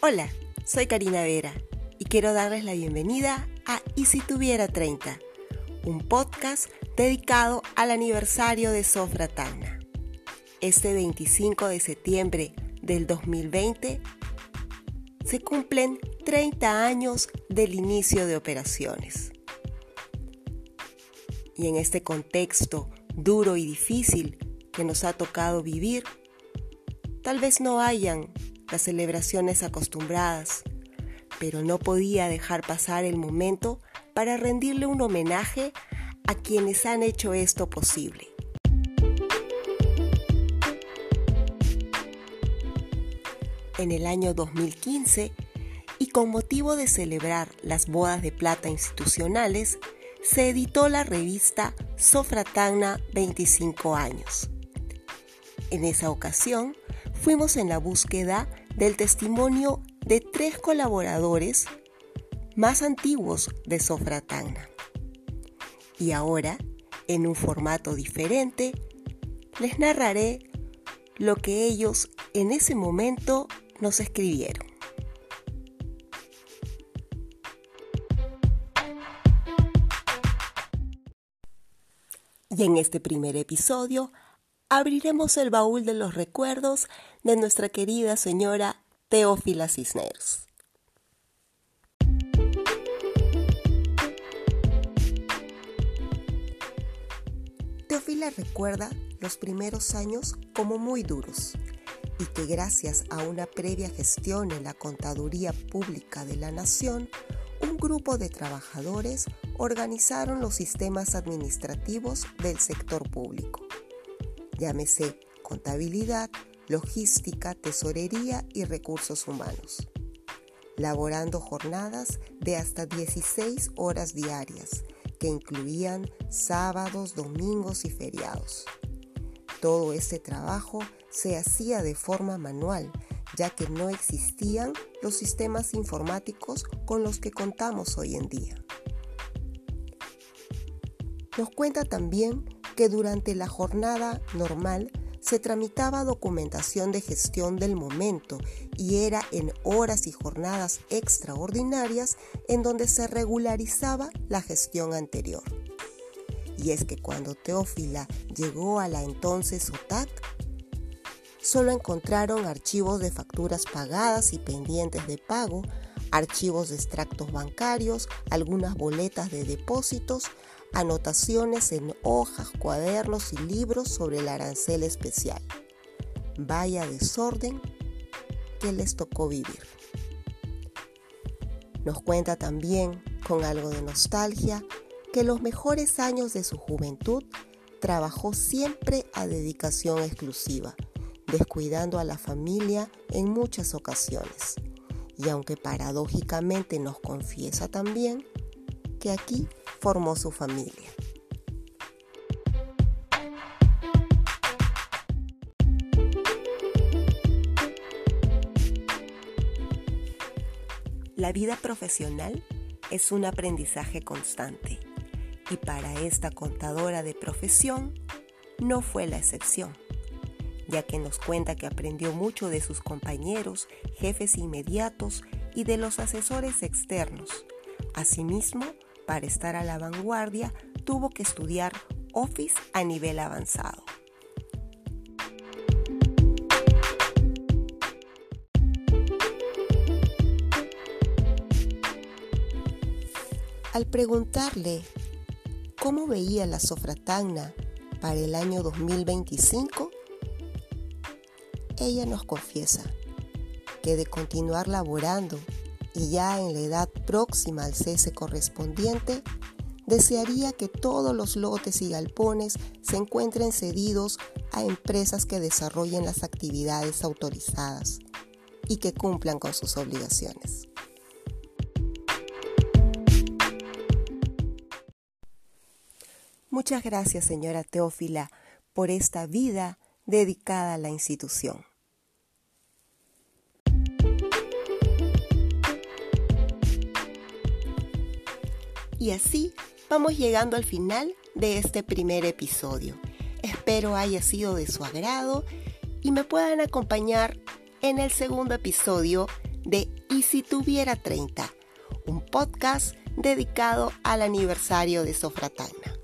Hola, soy Karina Vera y quiero darles la bienvenida a Y si tuviera 30, un podcast dedicado al aniversario de Sofra Tacna. Este 25 de septiembre del 2020 se cumplen 30 años del inicio de operaciones. Y en este contexto duro y difícil que nos ha tocado vivir, tal vez no hayan las celebraciones acostumbradas, pero no podía dejar pasar el momento para rendirle un homenaje a quienes han hecho esto posible. En el año 2015, y con motivo de celebrar las bodas de plata institucionales, se editó la revista Sofratagna 25 años. En esa ocasión, fuimos en la búsqueda del testimonio de tres colaboradores más antiguos de Sofratagna. Y ahora, en un formato diferente, les narraré lo que ellos en ese momento nos escribieron. Y en este primer episodio abriremos el baúl de los recuerdos de nuestra querida señora Teófila Cisneros. Teófila recuerda los primeros años como muy duros y que gracias a una previa gestión en la Contaduría Pública de la Nación, un grupo de trabajadores organizaron los sistemas administrativos del sector público llámese contabilidad, logística, tesorería y recursos humanos, laborando jornadas de hasta 16 horas diarias, que incluían sábados, domingos y feriados. Todo este trabajo se hacía de forma manual, ya que no existían los sistemas informáticos con los que contamos hoy en día. Nos cuenta también que durante la jornada normal se tramitaba documentación de gestión del momento y era en horas y jornadas extraordinarias en donde se regularizaba la gestión anterior. Y es que cuando Teófila llegó a la entonces OTAC, solo encontraron archivos de facturas pagadas y pendientes de pago, archivos de extractos bancarios, algunas boletas de depósitos, anotaciones en hojas, cuadernos y libros sobre el arancel especial. Vaya desorden que les tocó vivir. Nos cuenta también, con algo de nostalgia, que los mejores años de su juventud trabajó siempre a dedicación exclusiva, descuidando a la familia en muchas ocasiones. Y aunque paradójicamente nos confiesa también que aquí formó su familia. La vida profesional es un aprendizaje constante y para esta contadora de profesión no fue la excepción, ya que nos cuenta que aprendió mucho de sus compañeros, jefes inmediatos y de los asesores externos. Asimismo, para estar a la vanguardia, tuvo que estudiar Office a nivel avanzado. Al preguntarle cómo veía la sofratagna para el año 2025, ella nos confiesa que de continuar laborando y ya en la edad próxima al cese correspondiente, desearía que todos los lotes y galpones se encuentren cedidos a empresas que desarrollen las actividades autorizadas y que cumplan con sus obligaciones. Muchas gracias, señora Teófila, por esta vida dedicada a la institución. Y así vamos llegando al final de este primer episodio. Espero haya sido de su agrado y me puedan acompañar en el segundo episodio de Y si tuviera 30, un podcast dedicado al aniversario de Sofratagna.